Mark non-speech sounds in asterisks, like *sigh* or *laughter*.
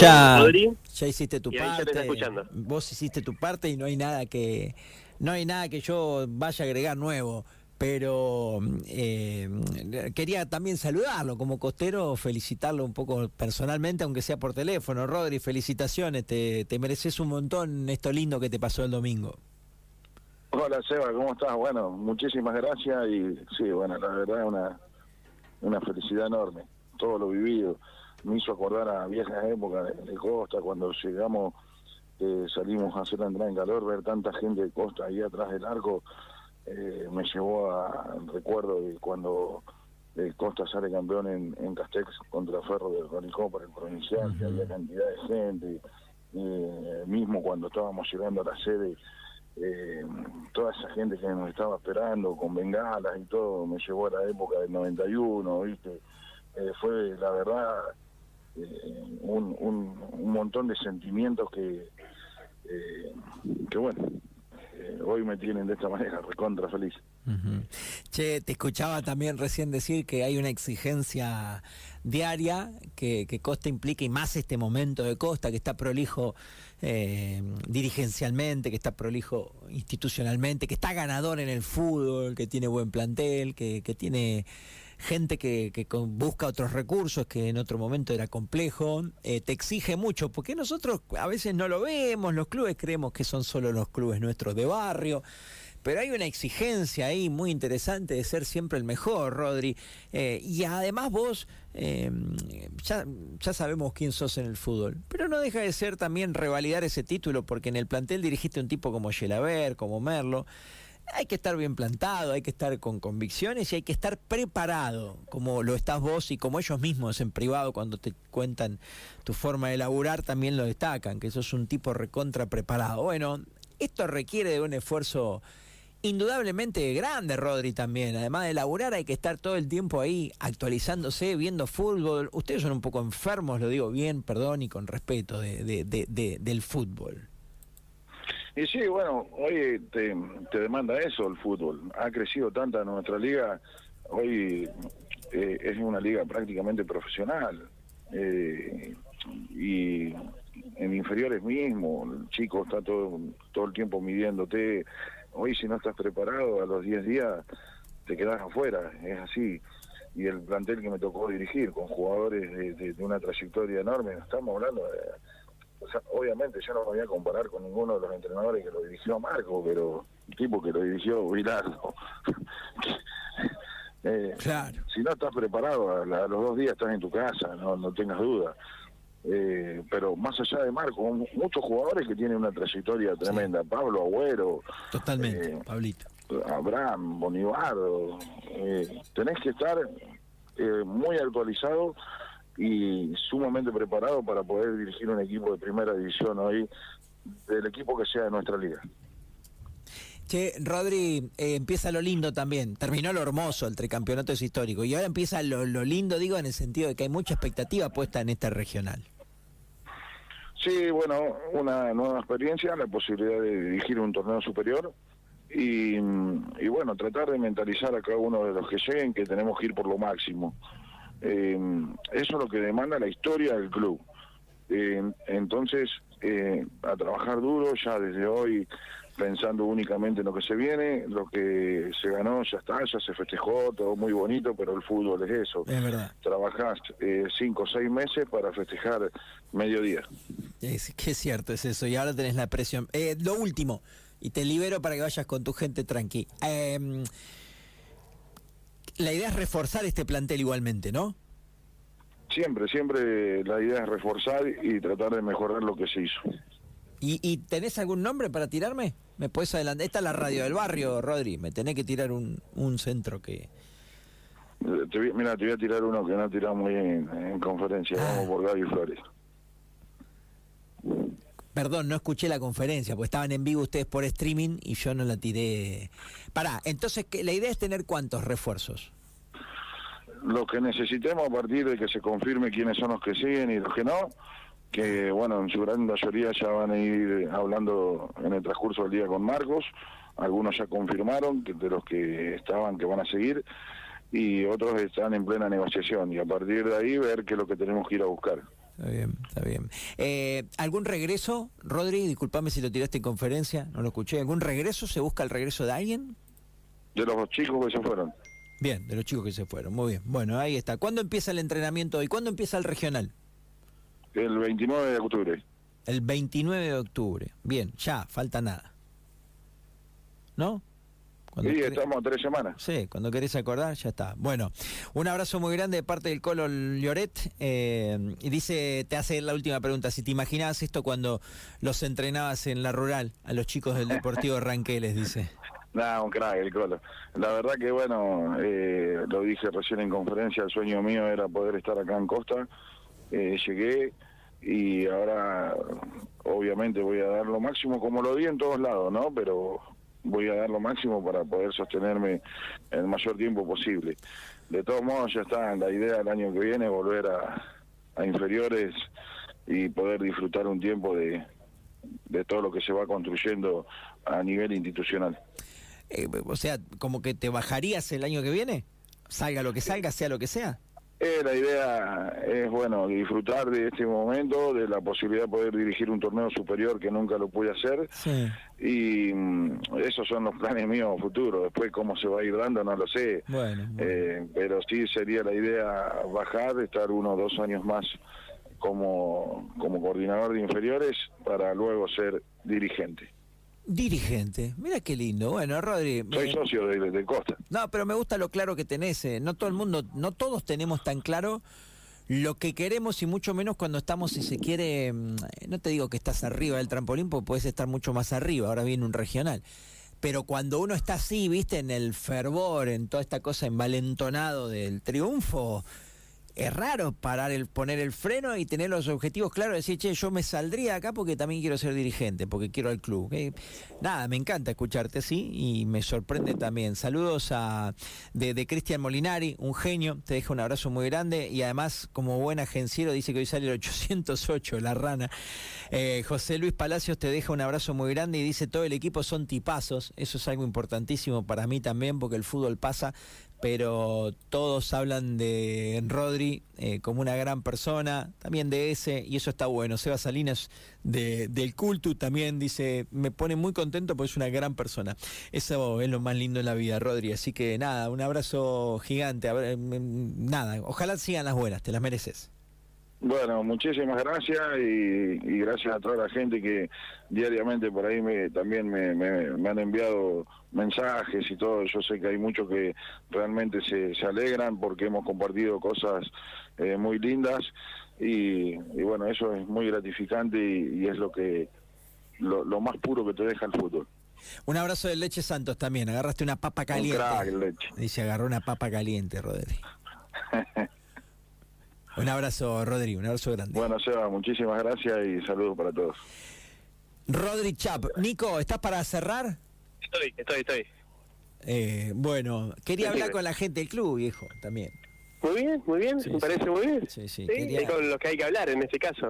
ya, Rodri. ya hiciste tu Y ahí ya te está parte. escuchando. Vos hiciste tu parte y no hay nada que no hay nada que yo vaya a agregar nuevo. Pero eh, quería también saludarlo como costero, felicitarlo un poco personalmente, aunque sea por teléfono. Rodri, felicitaciones, te, te mereces un montón esto lindo que te pasó el domingo. Hola Seba, ¿cómo estás? Bueno, muchísimas gracias y sí, bueno, la verdad es una, una felicidad enorme. Todo lo vivido me hizo acordar a viejas épocas de, Costa, cuando llegamos, eh, salimos a hacer la entrada en calor, ver tanta gente de Costa ahí atrás del arco, eh, me llevó a al recuerdo de cuando eh, Costa sale campeón en, en Castex contra Ferro del Ronicó para el provincial, que había cantidad de gente, eh, mismo cuando estábamos llegando a la sede eh, toda esa gente que nos estaba esperando con bengalas y todo me llevó a la época del 91, ¿viste? Eh, fue la verdad un, un, montón de sentimientos que, eh, que bueno, eh, hoy me tienen de esta manera, recontra feliz. Che, te escuchaba también recién decir que hay una exigencia diaria que, que Costa implica y más este momento de Costa que está prolijo eh, dirigencialmente, que está prolijo institucionalmente, que está ganador en el fútbol, que tiene buen plantel, que, que tiene gente que, que con- busca otros recursos que en otro momento era complejo, eh, te exige mucho, porque nosotros a veces no lo vemos, los clubes creemos que son solo los clubes nuestros de barrio, pero hay una exigencia ahí muy interesante de ser siempre el mejor, Rodri. Eh, y además vos, eh, ya, ya sabemos quién sos en el fútbol, pero no deja de ser también revalidar ese título, porque en el plantel dirigiste un tipo como Gelaber, como Merlo. Hay que estar bien plantado, hay que estar con convicciones y hay que estar preparado, como lo estás vos y como ellos mismos en privado cuando te cuentan tu forma de laburar también lo destacan, que sos un tipo recontra preparado. Bueno, esto requiere de un esfuerzo indudablemente grande, Rodri, también. Además de laburar, hay que estar todo el tiempo ahí actualizándose, viendo fútbol. Ustedes son un poco enfermos, lo digo bien, perdón y con respeto, de, de- de- de- del fútbol. Y sí, bueno, hoy te, te demanda eso el fútbol. Ha crecido tanta nuestra liga, hoy eh, es una liga prácticamente profesional. Eh, y en inferiores mismo, el chico está todo, todo el tiempo midiéndote. Hoy si no estás preparado, a los 10 días te quedas afuera, es así. Y el plantel que me tocó dirigir, con jugadores de, de- de una trayectoria enorme, estamos hablando de o sea, obviamente yo no me voy a comparar con ninguno de los entrenadores que lo dirigió Marco, pero un tipo que lo dirigió Bilardo. *laughs* Eh, Claro. Si no estás preparado, a, la- a los dos días estás en tu casa, no, no tengas duda. Eh, pero más allá de Marco, mu- muchos jugadores que tienen una trayectoria tremenda. Pablo Agüero, Totalmente, Eh, Pablito. Abraham, Bonivardo. eh, tenés que estar eh, muy actualizado y sumamente preparado para poder dirigir un equipo de primera división hoy, del equipo que sea de nuestra liga. Che, Rodri, eh, empieza lo lindo también. Terminó lo hermoso, el tricampeonato es histórico. Y ahora empieza lo, lo lindo, digo, en el sentido de que hay mucha expectativa puesta en esta regional. Sí, bueno, una nueva experiencia, la posibilidad de dirigir un torneo superior y, y bueno, tratar de mentalizar a cada uno de los que lleguen que tenemos que ir por lo máximo. Eh, eso es lo que demanda la historia del club. Eh, entonces, eh, a trabajar duro ya desde hoy, pensando únicamente en lo que se viene, lo que se ganó ya está, ya se festejó, todo muy bonito, pero el fútbol es eso. Es verdad. Trabajás eh, cinco o seis meses para festejar mediodía. Es, que cierto, es eso. Y ahora tenés la presión. Lo último, y te libero para que vayas con tu gente tranqui. La idea es reforzar este plantel igualmente, ¿no? Siempre, siempre la idea es reforzar y tratar de mejorar lo que se hizo. ¿Y, y tenés algún nombre para tirarme? ¿Me puedes adelantar? Esta es la radio del barrio, Rodri. Me tenés que tirar un, un centro que... Eh, Te voy- mira, te voy a tirar uno que no tiramos muy en, en conferencia. Ah. Vamos por Gaby Flores. Perdón, no escuché la conferencia, porque estaban en vivo ustedes por streaming y yo no la tiré. Pará, entonces ¿qué- la idea es tener cuántos refuerzos. Lo que necesitemos a partir de que se confirme quiénes son los que siguen y los que no, que bueno, en su gran mayoría ya van a ir hablando en el transcurso del día con Marcos. Algunos ya confirmaron que de los que estaban que van a seguir y otros están en plena negociación y a partir de ahí ver qué es lo que tenemos que ir a buscar. Está bien, está bien. Eh, ¿Algún regreso, Rodri? Disculpame si lo tiraste en conferencia, no lo escuché. ¿Algún regreso? ¿Se busca el regreso de alguien? De los chicos que se fueron. Bien, de los chicos que se fueron, muy bien. Bueno, ahí está. ¿Cuándo empieza el entrenamiento y cuándo empieza el regional? El 29 de octubre. El 29 de octubre. Bien, ya, falta nada. ¿No? Sí, estamos tres semanas. Sí, cuando querés acordar, ya está. Bueno, un abrazo muy grande de parte del Colo Lloret. Eh, y dice, te hace la última pregunta, si te imaginabas esto cuando los entrenabas en la rural, a los chicos del Deportivo Ranqueles, dice. *laughs* Nada, un crack el Colo. La verdad que, bueno, eh, lo dije recién en conferencia, el sueño mío era poder estar acá en Costa. Eh, llegué y ahora obviamente voy a dar lo máximo como lo di en todos lados, ¿no? Pero voy a dar lo máximo para poder sostenerme el mayor tiempo posible. De todos modos, ya está la idea el año que viene volver a, inferiores y poder disfrutar un tiempo de, de todo lo que se va construyendo a nivel institucional. Eh, o sea, como que te bajarías el año que viene, salga lo que salga, sea lo que sea. Eh, la idea es, bueno, disfrutar de este momento, de la posibilidad de poder dirigir un torneo superior que nunca lo pude hacer. Y mm, esos son los planes míos futuros. Después cómo se va a ir dando no lo sé. Bueno, eh, pero sí sería la idea bajar, estar uno o dos años más como, como coordinador de inferiores para luego ser dirigente. Dirigente, mira qué lindo. Bueno, Rodri. Soy socio de, Costa. No, pero me gusta lo claro que tenés. Eh. No todo el mundo, no todos tenemos tan claro lo que queremos y mucho menos cuando estamos, si se quiere, mm, no te digo que estás arriba del trampolín, porque puedes estar mucho más arriba. Ahora viene un regional. Pero cuando uno está así, viste, en el fervor, en toda esta cosa envalentonado del triunfo, es raro parar el poner el freno y tener los objetivos claros, decir, che, yo me saldría acá porque también quiero ser dirigente, porque quiero al club. Nada, me encanta escucharte así y me sorprende también. Saludos a de, Cristian Molinari, un genio, te deja un abrazo muy grande y además como buen agenciero dice que hoy sale el 808, la rana. Eh, José Luis Palacios te deja un abrazo muy grande y dice todo el equipo son tipazos, eso es algo importantísimo para mí también porque el fútbol pasa pero todos hablan de Rodri eh, como una gran persona, también de ese, y eso está bueno. Seba Salinas de, del Cultu también dice, me pone muy contento porque es una gran persona. Eso es lo más lindo en la vida, Rodri. Así que nada, un abrazo gigante. Mm, nada, ojalá sigan las buenas, te las mereces. Bueno, muchísimas gracias y, gracias a toda la gente que diariamente por ahí me, también me, han enviado mensajes y todo. Yo sé que hay muchos que realmente se, se alegran porque hemos compartido cosas eh, muy lindas y, bueno, eso es muy gratificante y, es lo que lo, más puro que te deja el fútbol. Un abrazo de Leche Santos también. Agarraste una papa caliente. Dice, agarró una papa caliente, Rodri. Un abrazo, Rodri, un abrazo grande. Bueno, Seba, muchísimas gracias y saludos para todos. Rodri Chap. Nico, ¿estás para cerrar? Estoy, estoy, estoy. Eh, bueno, quería hablar con la gente del club, viejo, también. Muy bien, muy bien, me parece muy bien. Sí, sí. con lo que hay que hablar en este caso.